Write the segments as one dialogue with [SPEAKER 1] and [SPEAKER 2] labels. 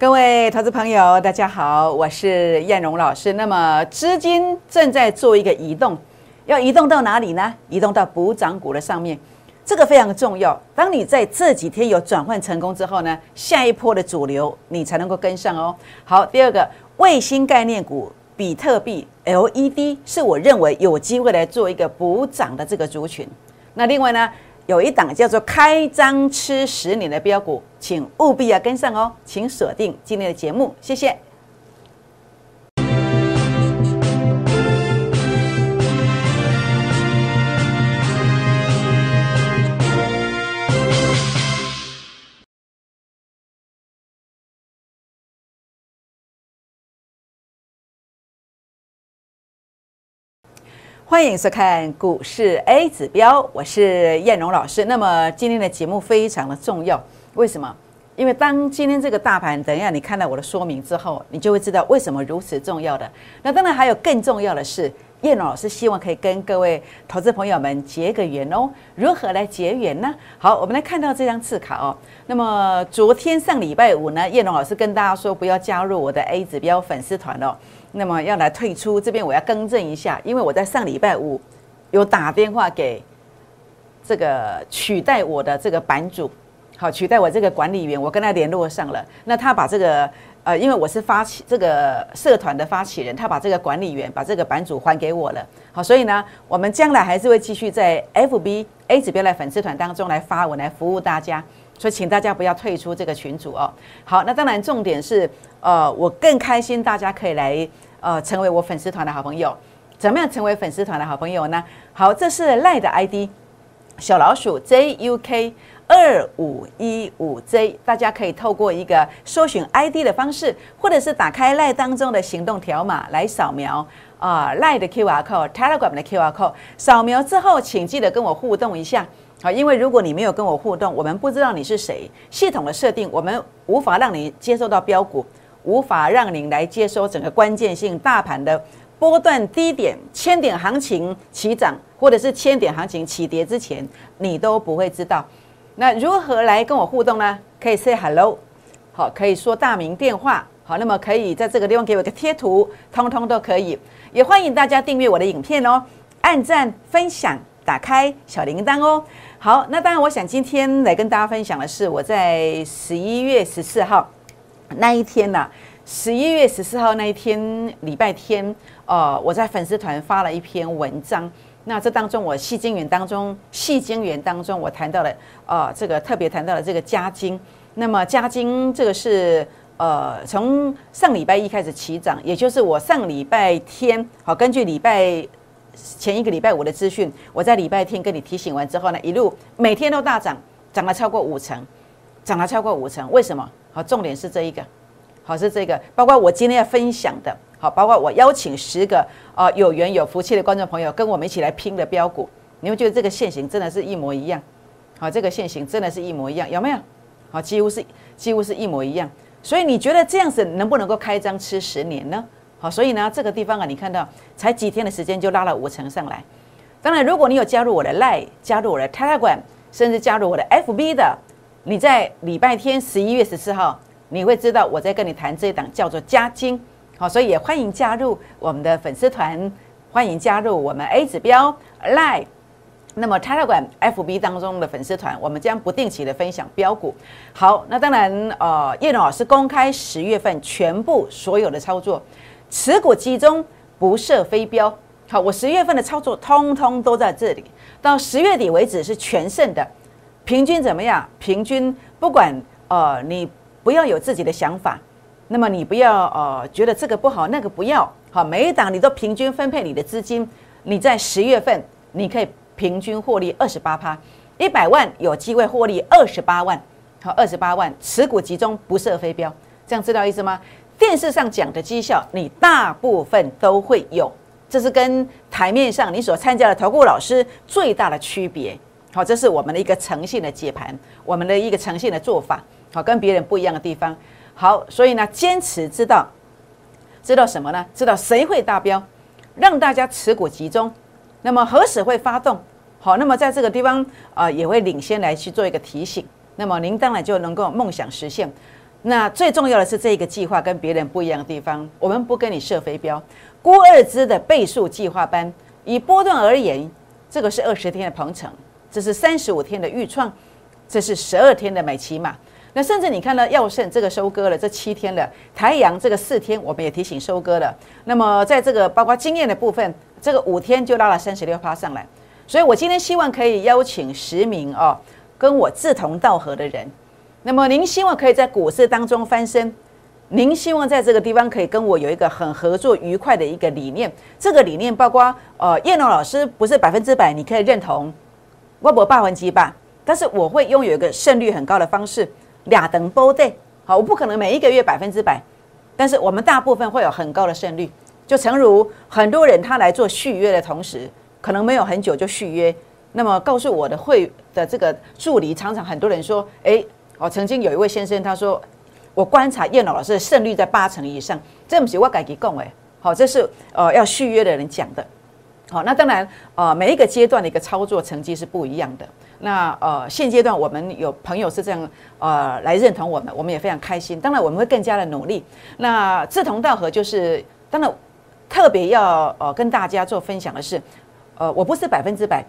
[SPEAKER 1] 各位投资朋友，大家好，我是燕荣老师。那么资金正在做一个移动，要移动到哪里呢？移动到补涨股的上面，这个非常重要。当你在这几天有转换成功之后呢，下一波的主流你才能够跟上哦。好，第二个卫星概念股。比特币 LED 是我认为有机会来做一个补涨的这个族群。那另外呢，有一档叫做开张吃十年的标股，请务必要跟上哦，请锁定今天的节目，谢谢。欢迎收看股市 A 指标，我是燕荣老师。那么今天的节目非常的重要，为什么？因为当今天这个大盘，等一下你看到我的说明之后，你就会知道为什么如此重要的。那当然还有更重要的是，燕荣老师希望可以跟各位投资朋友们结个缘哦。如何来结缘呢？好，我们来看到这张字卡哦。那么昨天上礼拜五呢，燕荣老师跟大家说不要加入我的 A 指标粉丝团哦。那么要来退出这边，我要更正一下，因为我在上礼拜五有打电话给这个取代我的这个版主，好取代我这个管理员，我跟他联络上了。那他把这个呃，因为我是发起这个社团的发起人，他把这个管理员把这个版主还给我了。好，所以呢，我们将来还是会继续在 FB A 指标来粉丝团当中来发文来服务大家。所以请大家不要退出这个群组哦。好，那当然重点是，呃，我更开心，大家可以来，呃，成为我粉丝团的好朋友。怎么样成为粉丝团的好朋友呢？好，这是赖的 ID，小老鼠 JUK 二五一五 J，大家可以透过一个搜寻 ID 的方式，或者是打开赖当中的行动条码来扫描啊赖的 QR code，Telegram 的 QR code，扫描之后，请记得跟我互动一下。好，因为如果你没有跟我互动，我们不知道你是谁。系统的设定，我们无法让你接收到标股，无法让您来接收整个关键性大盘的波段低点、千点行情起涨，或者是千点行情起跌之前，你都不会知道。那如何来跟我互动呢？可以 say hello，好，可以说大名电话，好，那么可以在这个地方给我一个贴图，通通都可以。也欢迎大家订阅我的影片哦，按赞、分享、打开小铃铛哦。好，那当然，我想今天来跟大家分享的是我在十一月十四号那一天呢，十一月十四号那一天礼拜天，呃，我在粉丝团发了一篇文章。那这当中，我细精元当中，细精元当中，我谈到了呃，这个特别谈到了这个加金。那么加金这个是呃，从上礼拜一开始起涨，也就是我上礼拜天，好，根据礼拜。前一个礼拜五的资讯，我在礼拜天跟你提醒完之后呢，一路每天都大涨，涨了超过五成，涨了超过五成。为什么？好，重点是这一个，好是这个，包括我今天要分享的，好，包括我邀请十个啊有缘有福气的观众朋友跟我们一起来拼的标股，你们觉得这个线型真的是一模一样？好，这个线型真的是一模一样，有没有？好，几乎是几乎是一模一样。所以你觉得这样子能不能够开张吃十年呢？好，所以呢，这个地方啊，你看到才几天的时间就拉了五成上来。当然，如果你有加入我的 Line，加入我的 Telegram，甚至加入我的 FB 的，你在礼拜天十一月十四号，你会知道我在跟你谈这一档叫做加金。好，所以也欢迎加入我们的粉丝团，欢迎加入我们 A 指标 Line，那么 Telegram、FB 当中的粉丝团，我们将不定期的分享标股。好，那当然，呃，叶老师公开十月份全部所有的操作。持股集中，不设飞镖。好，我十月份的操作通通都在这里，到十月底为止是全胜的。平均怎么样？平均不管呃，你不要有自己的想法，那么你不要呃觉得这个不好那个不要。好，每一档你都平均分配你的资金。你在十月份你可以平均获利二十八趴，一百万有机会获利二十八万。好，二十八万持股集中，不设飞镖，这样知道意思吗？电视上讲的绩效，你大部分都会有，这是跟台面上你所参加的投顾老师最大的区别。好，这是我们的一个诚信的解盘，我们的一个诚信的做法。好，跟别人不一样的地方。好，所以呢，坚持知道，知道什么呢？知道谁会达标，让大家持股集中。那么何时会发动？好，那么在这个地方啊，也会领先来去做一个提醒。那么您当然就能够梦想实现。那最重要的是这个计划跟别人不一样的地方，我们不跟你设飞镖。郭二之的倍数计划班，以波段而言，这个是二十天的鹏程，这是三十五天的预创，这是十二天的美骑马。那甚至你看到药盛这个收割了，这七天了；台阳这个四天，我们也提醒收割了。那么在这个包括经验的部分，这个五天就拉了三十六趴上来。所以我今天希望可以邀请十名哦，跟我志同道合的人。那么您希望可以在股市当中翻身，您希望在这个地方可以跟我有一个很合作愉快的一个理念。这个理念包括呃，叶龙老师不是百分之百你可以认同，我不霸王级吧，但是我会拥有一个胜率很高的方式。俩等波对，好，我不可能每一个月百分之百，但是我们大部分会有很高的胜率。就诚如很多人他来做续约的同时，可能没有很久就续约。那么告诉我的会的这个助理，常常很多人说，哎，哦，曾经有一位先生他说，我观察叶老师的胜率在八成以上，这不是我改给供哎，好，这是呃要续约的人讲的。好，那当然呃每一个阶段的一个操作成绩是不一样的。那呃，现阶段我们有朋友是这样呃来认同我们，我们也非常开心。当然，我们会更加的努力。那志同道合就是，当然特别要呃跟大家做分享的是，呃，我不是百分之百，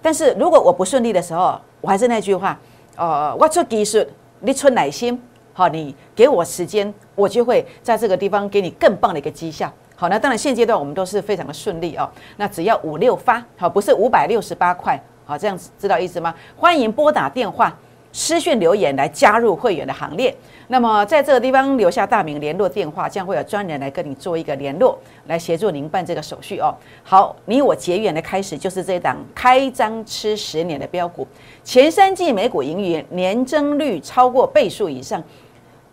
[SPEAKER 1] 但是如果我不顺利的时候，我还是那句话，呃，我出技术，你出耐心，好，你给我时间，我就会在这个地方给你更棒的一个绩效。好，那当然现阶段我们都是非常的顺利哦。那只要五六发，好，不是五百六十八块。好，这样子知道意思吗？欢迎拨打电话、私讯留言来加入会员的行列。那么在这个地方留下大名、联络电话，将会有专人来跟你做一个联络，来协助您办这个手续哦。好，你我结缘的开始就是这档开张吃十年的标股，前三季每股盈余年增率超过倍数以上，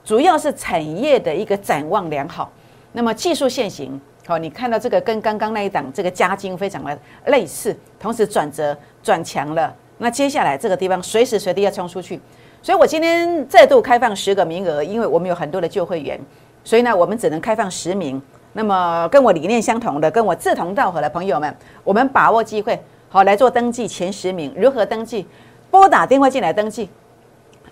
[SPEAKER 1] 主要是产业的一个展望良好。那么技术现行。好，你看到这个跟刚刚那一档这个加金非常的类似，同时转折转强了。那接下来这个地方随时随地要冲出去，所以我今天再度开放十个名额，因为我们有很多的旧会员，所以呢我们只能开放十名。那么跟我理念相同的、跟我志同道合的朋友们，我们把握机会，好来做登记前十名。如何登记？拨打电话进来登记。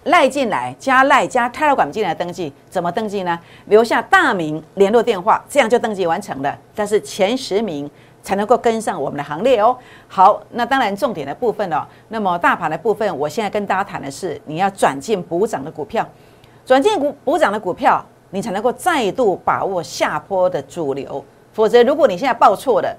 [SPEAKER 1] 赖进来加赖加泰勒管进来登记，怎么登记呢？留下大名、联络电话，这样就登记完成了。但是前十名才能够跟上我们的行列哦。好，那当然重点的部分哦。那么大盘的部分，我现在跟大家谈的是，你要转进补涨的股票，转进股补涨的股票，你才能够再度把握下坡的主流。否则，如果你现在报错了，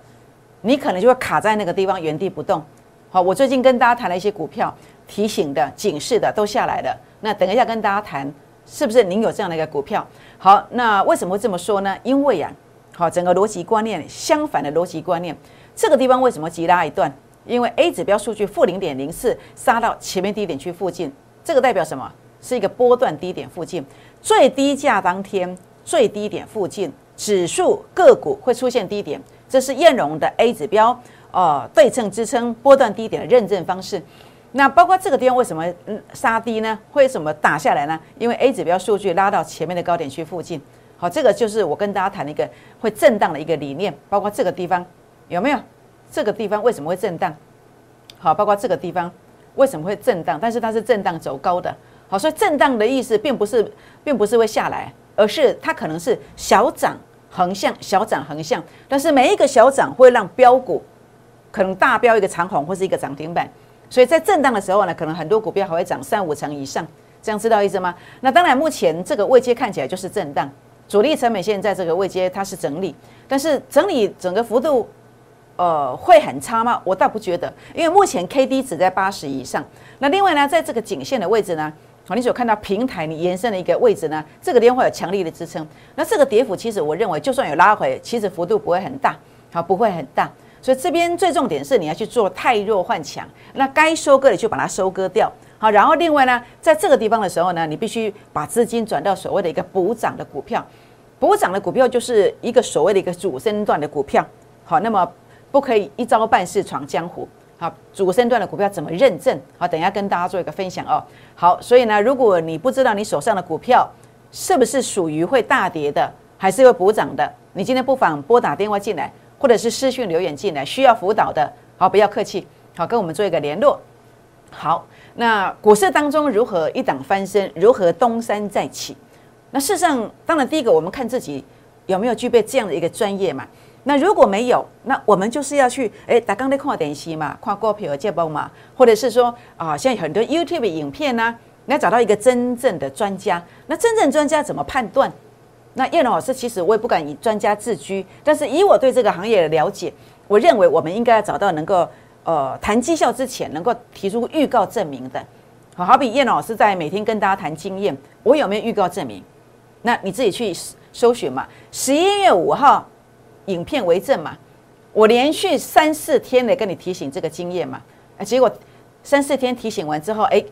[SPEAKER 1] 你可能就会卡在那个地方原地不动。好，我最近跟大家谈了一些股票。提醒的、警示的都下来了。那等一下跟大家谈，是不是您有这样的一个股票？好，那为什么会这么说呢？因为呀，好，整个逻辑观念相反的逻辑观念，这个地方为什么急拉一段？因为 A 指标数据负零点零四杀到前面低点区附近，这个代表什么？是一个波段低点附近，最低价当天最低点附近，指数个股会出现低点，这是燕荣的 A 指标呃对称支撑波段低点的认证方式。那包括这个地方为什么杀低呢？为什么打下来呢？因为 A 指标数据拉到前面的高点区附近，好，这个就是我跟大家谈的一个会震荡的一个理念。包括这个地方有没有？这个地方为什么会震荡？好，包括这个地方为什么会震荡？但是它是震荡走高的，好，所以震荡的意思并不是并不是会下来，而是它可能是小涨横向，小涨横向，但是每一个小涨会让标股可能大标一个长红或是一个涨停板。所以在震荡的时候呢，可能很多股票还会涨三五成以上，这样知道意思吗？那当然，目前这个位阶看起来就是震荡，主力成本线在这个位阶它是整理，但是整理整个幅度，呃，会很差吗？我倒不觉得，因为目前 K D 只在八十以上。那另外呢，在这个颈线的位置呢，好，你所看到平台你延伸的一个位置呢，这个地方会有强力的支撑。那这个跌幅其实我认为，就算有拉回，其实幅度不会很大，好，不会很大。所以这边最重点是你要去做太弱换强，那该收割的就把它收割掉，好，然后另外呢，在这个地方的时候呢，你必须把资金转到所谓的一个补涨的股票，补涨的股票就是一个所谓的一个主升段的股票，好，那么不可以一招半式闯江湖，好，主升段的股票怎么认证？好，等一下跟大家做一个分享哦。好，所以呢，如果你不知道你手上的股票是不是属于会大跌的，还是会补涨的，你今天不妨拨打电话进来。或者是私讯留言进来需要辅导的，好，不要客气，好，跟我们做一个联络。好，那股市当中如何一档翻身，如何东山再起？那事实上，当然第一个我们看自己有没有具备这样的一个专业嘛。那如果没有，那我们就是要去哎，打刚在看点戏嘛，看股票节目嘛，或者是说啊，现在很多 YouTube 影片呢，你要找到一个真正的专家。那真正专家怎么判断？那叶龙老师其实我也不敢以专家自居，但是以我对这个行业的了解，我认为我们应该要找到能够呃谈绩效之前能够提出预告证明的。好，好比叶老师在每天跟大家谈经验，我有没有预告证明？那你自己去搜寻嘛。十一月五号。影片为证嘛，我连续三四天的跟你提醒这个经验嘛，啊，结果三四天提醒完之后，哎，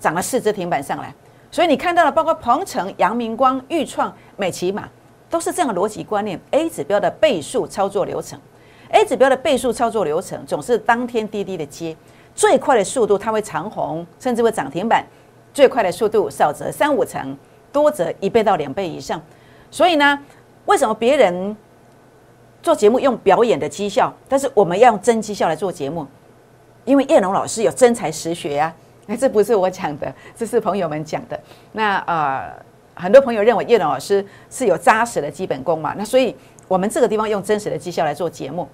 [SPEAKER 1] 涨了四只停板上来，所以你看到了，包括鹏程、阳明光、豫创、美骑马，都是这样的逻辑观念。A 指标的倍数操作流程，A 指标的倍数操作流程总是当天滴滴的接，最快的速度它会长红，甚至会涨停板，最快的速度少则三五成，多则一倍到两倍以上。所以呢，为什么别人？做节目用表演的绩效，但是我们要用真绩效来做节目，因为叶龙老师有真才实学呀。那，这不是我讲的，这是朋友们讲的。那呃，很多朋友认为叶龙老师是有扎实的基本功嘛，那所以我们这个地方用真实的绩效来做节目，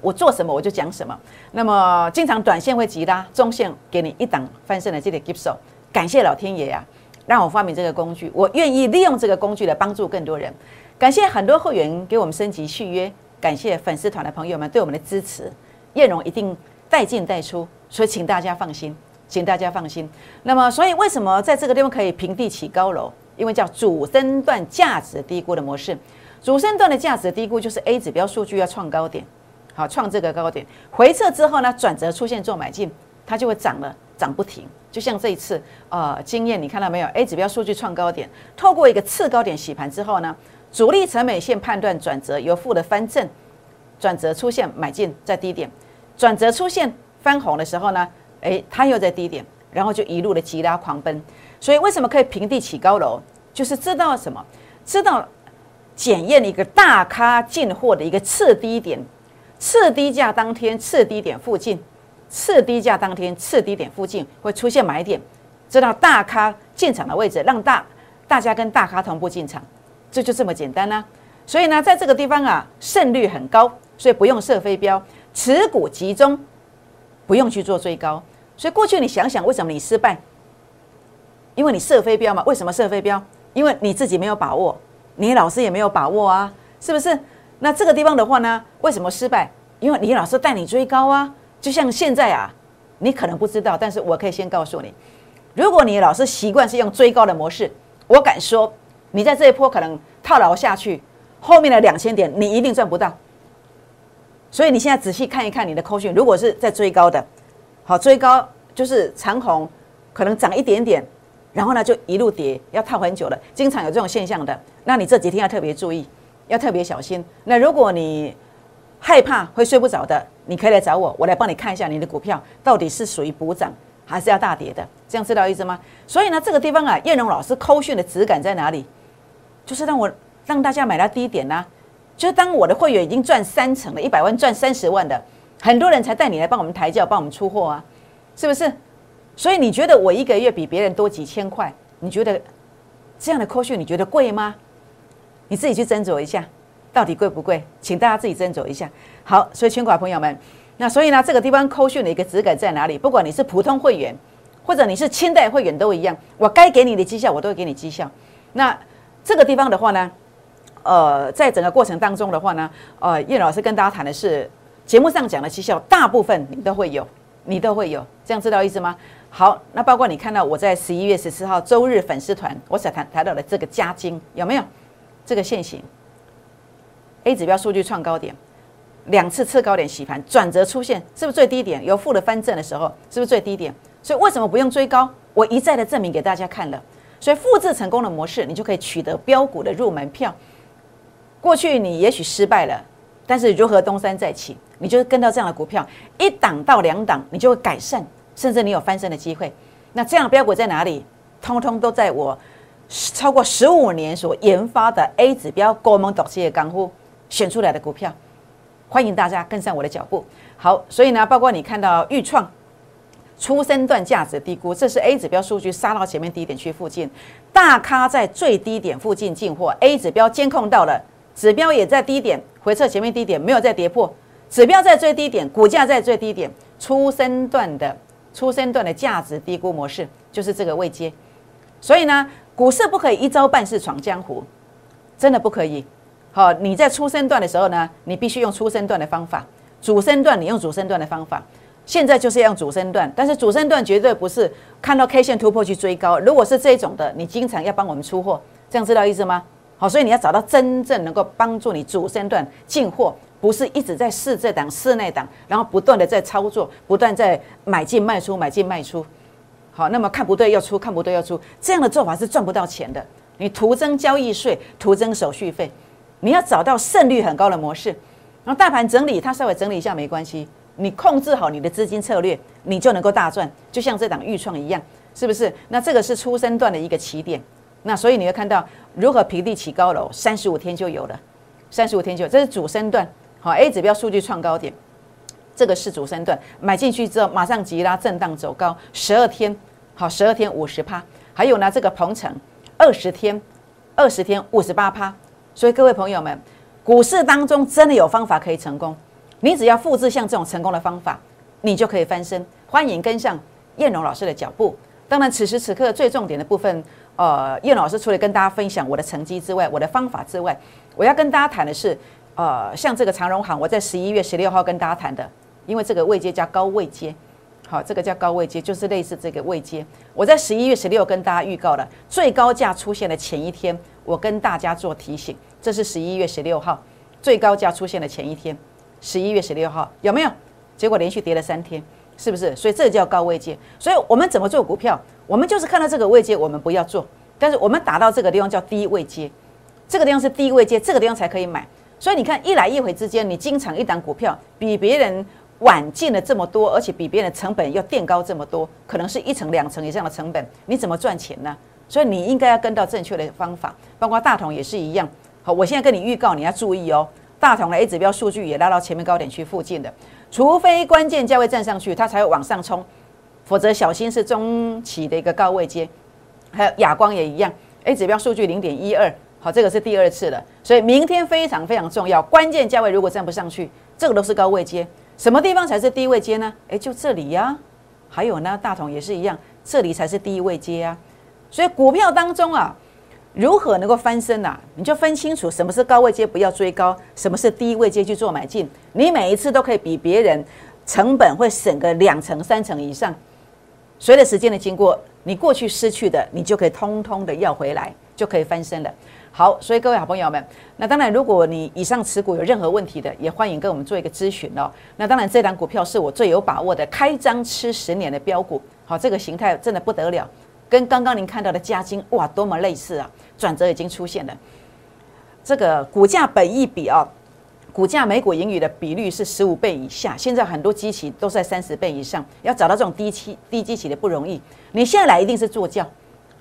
[SPEAKER 1] 我做什么我就讲什么。那么经常短线会急拉，中线给你一档翻身的这个 give 手，感谢老天爷呀，让我发明这个工具，我愿意利用这个工具来帮助更多人。感谢很多会员给我们升级续约。感谢粉丝团的朋友们对我们的支持，叶荣一定带进带出，所以请大家放心，请大家放心。那么，所以为什么在这个地方可以平地起高楼？因为叫主升段价值低估的模式。主升段的价值低估就是 A 指标数据要创高点，好创这个高点，回撤之后呢，转折出现做买进，它就会涨了，涨不停。就像这一次，呃，经验你看到没有？A 指标数据创高点，透过一个次高点洗盘之后呢？主力成本线判断转折由负的翻正，转折出现买进在低点，转折出现翻红的时候呢，诶，它又在低点，然后就一路的急拉狂奔。所以为什么可以平地起高楼？就是知道什么？知道检验一个大咖进货的一个次低点，次低价当天次低点附近，次低价当天次低点附近会出现买点，知道大咖进场的位置，让大大家跟大咖同步进场。这就这么简单呢，所以呢，在这个地方啊，胜率很高，所以不用设飞镖，持股集中，不用去做追高。所以过去你想想，为什么你失败？因为你设飞镖嘛。为什么设飞镖？因为你自己没有把握，你老师也没有把握啊，是不是？那这个地方的话呢，为什么失败？因为你老师带你追高啊。就像现在啊，你可能不知道，但是我可以先告诉你，如果你老师习惯是用追高的模式，我敢说。你在这一波可能套牢下去，后面的两千点你一定赚不到。所以你现在仔细看一看你的扣讯，如果是在追高的，好追高就是长虹，可能涨一点点，然后呢就一路跌，要套很久了，经常有这种现象的。那你这几天要特别注意，要特别小心。那如果你害怕会睡不着的，你可以来找我，我来帮你看一下你的股票到底是属于补涨还是要大跌的，这样知道意思吗？所以呢，这个地方啊，叶荣老师扣讯的质感在哪里？就是让我让大家买到低点呐，就是当我的会员已经赚三成了，一百万赚三十万的，很多人才带你来帮我们抬轿，帮我们出货啊，是不是？所以你觉得我一个月比别人多几千块？你觉得这样的扣讯你觉得贵吗？你自己去斟酌一下，到底贵不贵？请大家自己斟酌一下。好，所以全国朋友们，那所以呢，这个地方扣讯的一个质感在哪里？不管你是普通会员，或者你是清代会员都一样，我该给你的绩效我都会给你绩效。那这个地方的话呢，呃，在整个过程当中的话呢，呃，叶老师跟大家谈的是节目上讲的绩效，大部分你都会有，你都会有，这样知道意思吗？好，那包括你看到我在十一月十四号周日粉丝团，我所谈谈到的这个加金有没有这个现形？A 指标数据创高点，两次次高点洗盘，转折出现，是不是最低点？有负的翻正的时候，是不是最低点？所以为什么不用追高？我一再的证明给大家看了。所以复制成功的模式，你就可以取得标股的入门票。过去你也许失败了，但是如何东山再起？你就跟到这样的股票，一档到两档，你就会改善，甚至你有翻身的机会。那这样的标股在哪里？通通都在我超过十五年所研发的 A 指标高蒙导企的港股选出来的股票。欢迎大家跟上我的脚步。好，所以呢，包括你看到豫创初生段价值低估，这是 A 指标数据杀到前面低点区附近，大咖在最低点附近进货，A 指标监控到了，指标也在低点回撤前面低点，没有再跌破，指标在最低点，股价在最低点，初升段的初升段的价值低估模式就是这个位阶，所以呢，股市不可以一招半式闯江湖，真的不可以。好，你在初升段的时候呢，你必须用初升段的方法，主升段你用主升段的方法。现在就是要用主升段，但是主升段绝对不是看到 K 线突破去追高。如果是这种的，你经常要帮我们出货，这样知道意思吗？好，所以你要找到真正能够帮助你主升段进货，不是一直在试这档试那档，然后不断的在操作，不断在买进卖出买进卖出。好，那么看不对要出，看不对要出，这样的做法是赚不到钱的。你徒增交易税，徒增手续费。你要找到胜率很高的模式，然后大盘整理，它稍微整理一下没关系。你控制好你的资金策略，你就能够大赚，就像这档预创一样，是不是？那这个是初升段的一个起点，那所以你会看到如何平地起高楼，三十五天就有了，三十五天就有，这是主升段，好，A 指标数据创高点，这个是主升段，买进去之后马上急拉震荡走高，十二天，好，十二天五十趴，还有呢这个鹏程二十天，二十天五十八趴，所以各位朋友们，股市当中真的有方法可以成功。你只要复制像这种成功的方法，你就可以翻身。欢迎跟上燕荣老师的脚步。当然，此时此刻最重点的部分，呃，燕老师除了跟大家分享我的成绩之外，我的方法之外，我要跟大家谈的是，呃，像这个长荣行，我在十一月十六号跟大家谈的，因为这个位阶叫高位阶，好，这个叫高位阶，就是类似这个位阶。我在十一月十六跟大家预告了，最高价出现的前一天，我跟大家做提醒，这是十一月十六号，最高价出现的前一天。十一月十六号有没有？结果连续跌了三天，是不是？所以这叫高位阶。所以我们怎么做股票？我们就是看到这个位阶，我们不要做。但是我们打到这个地方叫低位阶，这个地方是低位阶，这个地方才可以买。所以你看一来一回之间，你经常一档股票比别人晚进了这么多，而且比别人的成本要垫高这么多，可能是一层两层以上的成本，你怎么赚钱呢？所以你应该要跟到正确的方法，包括大同也是一样。好，我现在跟你预告，你要注意哦。大同的 A 指标数据也拉到前面高点区附近的，除非关键价位站上去，它才会往上冲，否则小心是中期的一个高位接。还有亚光也一样，A 指标数据零点一二，好，这个是第二次了，所以明天非常非常重要，关键价位如果站不上去，这个都是高位接，什么地方才是低位接呢？诶，就这里呀，还有呢，大同也是一样，这里才是低位接啊，所以股票当中啊。如何能够翻身呐？你就分清楚什么是高位接，不要追高；什么是低位接去做买进。你每一次都可以比别人成本会省个两成、三成以上。随着时间的经过，你过去失去的，你就可以通通的要回来，就可以翻身了。好，所以各位好朋友们，那当然，如果你以上持股有任何问题的，也欢迎跟我们做一个咨询哦。那当然，这档股票是我最有把握的，开张吃十年的标股。好，这个形态真的不得了，跟刚刚您看到的嘉金哇，多么类似啊！转折已经出现了，这个股价本益比啊，股价每股盈余的比率是十五倍以下。现在很多机器都在三十倍以上，要找到这种低期低机器的不容易。你现在来一定是坐轿，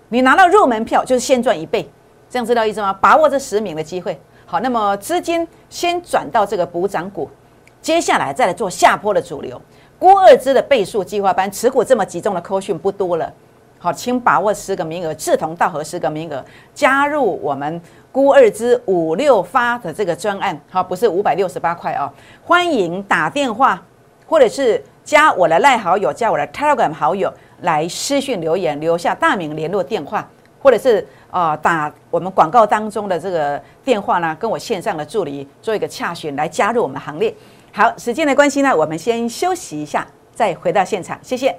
[SPEAKER 1] 你拿到入门票就是先赚一倍，这样知道意思吗？把握这十名的机会。好，那么资金先转到这个补涨股，接下来再来做下坡的主流。郭二支的倍数计划班持股这么集中的扣讯不多了。好，请把握十个名额，志同道合十个名额，加入我们孤二之五六发的这个专案。好，不是五百六十八块哦。欢迎打电话，或者是加我的赖好友，加我的 Telegram 好友来私讯留言，留下大名、联络电话，或者是啊打我们广告当中的这个电话呢，跟我线上的助理做一个洽询，来加入我们行列。好，时间的关系呢，我们先休息一下，再回到现场，谢谢。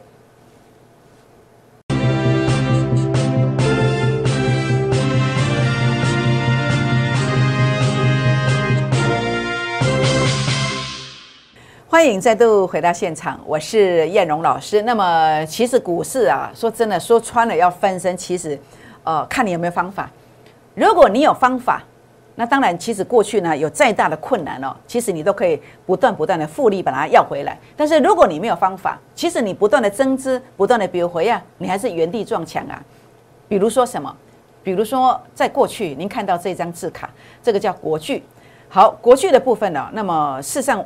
[SPEAKER 1] 欢迎再度回到现场，我是燕荣老师。那么，其实股市啊，说真的，说穿了要翻身，其实，呃，看你有没有方法。如果你有方法，那当然，其实过去呢有再大的困难哦，其实你都可以不断不断的复利把它要回来。但是如果你没有方法，其实你不断的增资，不断的比如回啊，你还是原地撞墙啊。比如说什么？比如说在过去，您看到这张字卡，这个叫国巨。好，国巨的部分呢，那么事实上。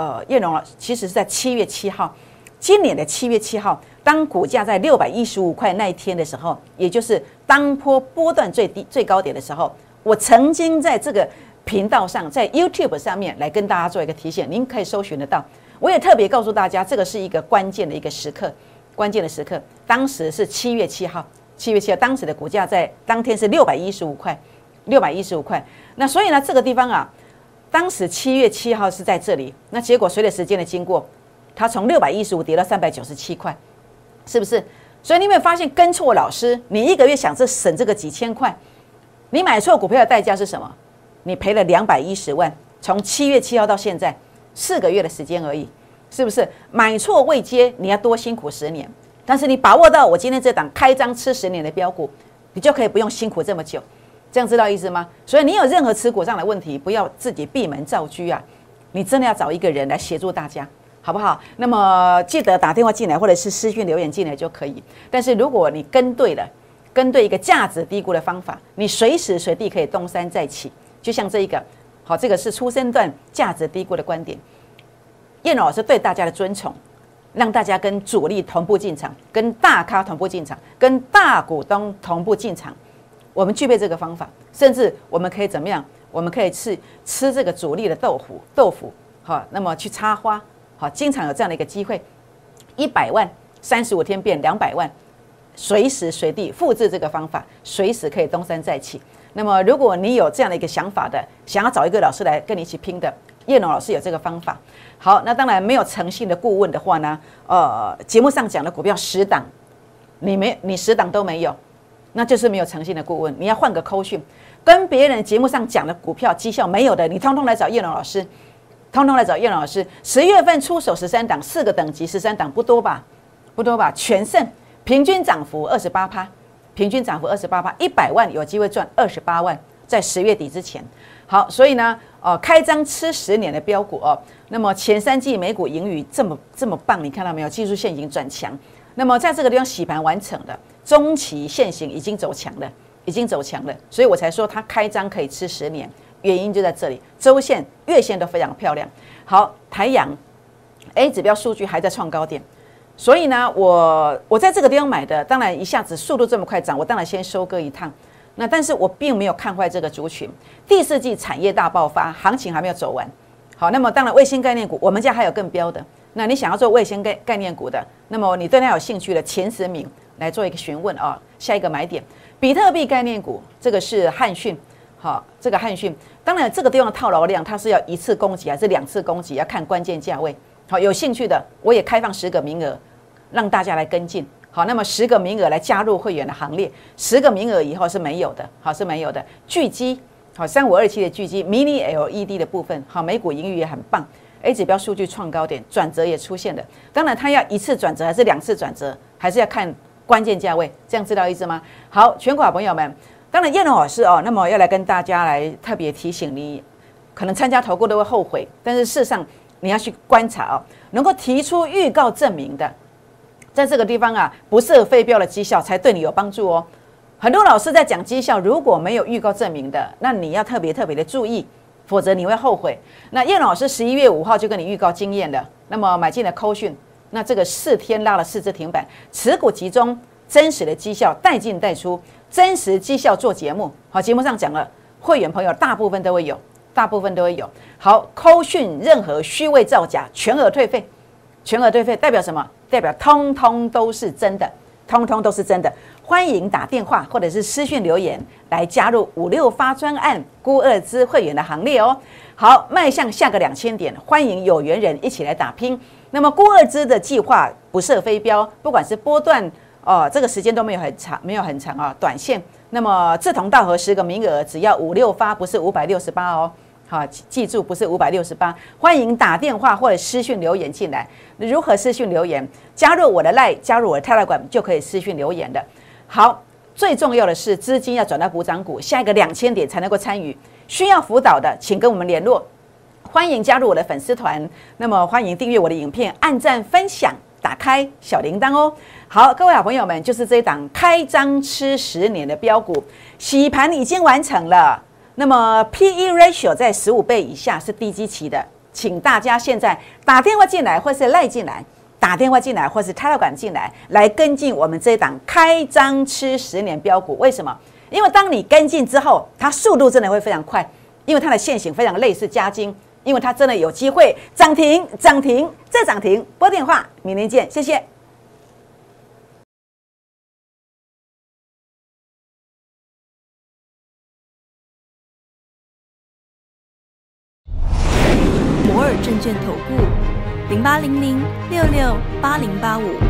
[SPEAKER 1] 呃，叶龙了，其实是在七月七号，今年的七月七号，当股价在六百一十五块那一天的时候，也就是当波波段最低最高点的时候，我曾经在这个频道上，在 YouTube 上面来跟大家做一个提醒，您可以搜寻得到。我也特别告诉大家，这个是一个关键的一个时刻，关键的时刻。当时是七月七号，七月七号，当时的股价在当天是六百一十五块，六百一十五块。那所以呢，这个地方啊，当时七月七号是在这里，那结果随着时间的经过。它从六百一十五跌到三百九十七块，是不是？所以你有没有发现跟错老师？你一个月想着省这个几千块，你买错股票的代价是什么？你赔了两百一十万。从七月七号到现在四个月的时间而已，是不是？买错未接，你要多辛苦十年。但是你把握到我今天这档开张吃十年的标股，你就可以不用辛苦这么久。这样知道意思吗？所以你有任何持股上的问题，不要自己闭门造车啊！你真的要找一个人来协助大家。好不好？那么记得打电话进来，或者是私讯留言进来就可以。但是如果你跟对了，跟对一个价值低估的方法，你随时随地可以东山再起。就像这一个，好，这个是出生段价值低估的观点。叶老师对大家的尊崇，让大家跟主力同步进场，跟大咖同步进场，跟大股东同步进场。我们具备这个方法，甚至我们可以怎么样？我们可以吃吃这个主力的豆腐，豆腐好，那么去插花。好，经常有这样的一个机会，一百万三十五天变两百万，随时随地复制这个方法，随时可以东山再起。那么，如果你有这样的一个想法的，想要找一个老师来跟你一起拼的，叶龙老师有这个方法。好，那当然没有诚信的顾问的话呢，呃，节目上讲的股票十档，你没你十档都没有，那就是没有诚信的顾问。你要换个扣讯，跟别人节目上讲的股票绩效没有的，你通通来找叶龙老师。通通来找叶龙老师。十月份出手十三档，四个等级，十三档不多吧？不多吧？全胜，平均涨幅二十八趴，平均涨幅二十八趴，一百万有机会赚二十八万，在十月底之前。好，所以呢，哦，开张吃十年的标股哦，那么前三季美股盈余这么这么棒，你看到没有？技术线已经转强，那么在这个地方洗盘完成的，中期现行已经走强了，已经走强了，所以我才说它开张可以吃十年。原因就在这里，周线、月线都非常漂亮。好，台阳 A 指标数据还在创高点，所以呢，我我在这个地方买的，当然一下子速度这么快涨，我当然先收割一趟。那但是我并没有看坏这个族群，第四季产业大爆发，行情还没有走完。好，那么当然卫星概念股，我们家还有更标的。那你想要做卫星概概念股的，那么你对它有兴趣的前十名来做一个询问啊，下一个买点，比特币概念股，这个是汉讯。好，这个汉讯，当然这个地方的套牢量，它是要一次攻击还是两次攻击，要看关键价位。好，有兴趣的，我也开放十个名额，让大家来跟进。好，那么十个名额来加入会员的行列，十个名额以后是没有的，好是没有的。巨基，好三五二七的巨基，mini LED 的部分，好美股盈余也很棒，A 指标数据创高点，转折也出现了。当然，它要一次转折还是两次转折，还是要看关键价位，这样知道意思吗？好，全国朋友们。当然，燕龙老师哦，那么要来跟大家来特别提醒你，可能参加投顾都会后悔，但是事实上你要去观察哦，能够提出预告证明的，在这个地方啊，不设非标的绩效才对你有帮助哦。很多老师在讲绩效，如果没有预告证明的，那你要特别特别的注意，否则你会后悔。那燕老师十一月五号就跟你预告经验了，那么买进了扣讯，那这个四天拉了四只停板，持股集中，真实的绩效带进带出。真实绩效做节目，好，节目上讲了，会员朋友大部分都会有，大部分都会有。好，扣讯任何虚伪造假，全额退费，全额退费代表什么？代表通通都是真的，通通都是真的。欢迎打电话或者是私讯留言来加入五六发专案估二资会员的行列哦。好，迈向下个两千点，欢迎有缘人一起来打拼。那么估二资的计划不设飞镖，不管是波段。哦，这个时间都没有很长，没有很长啊，短线。那么志同道合十个名额，只要五六发，不是五百六十八哦。好，记住不是五百六十八。欢迎打电话或者私讯留言进来。如何私讯留言？加入我的 Line，加入我的 Telegram 就可以私讯留言的。好，最重要的是资金要转到补涨股，下一个两千点才能够参与。需要辅导的，请跟我们联络。欢迎加入我的粉丝团。那么欢迎订阅我的影片，按赞分享。打开小铃铛哦！好，各位好朋友们，就是这一档开张吃十年的标股，洗盘已经完成了。那么 P/E ratio 在十五倍以下是低基期的，请大家现在打电话进来或是赖进来，打电话进来，或是插到管进来，来跟进我们这一档开张吃十年标股。为什么？因为当你跟进之后，它速度真的会非常快，因为它的线型非常类似加金，因为它真的有机会涨停、涨停再涨停。拨电话，明天见，谢谢。
[SPEAKER 2] 摩尔证券投顾零八零零六六八零八五。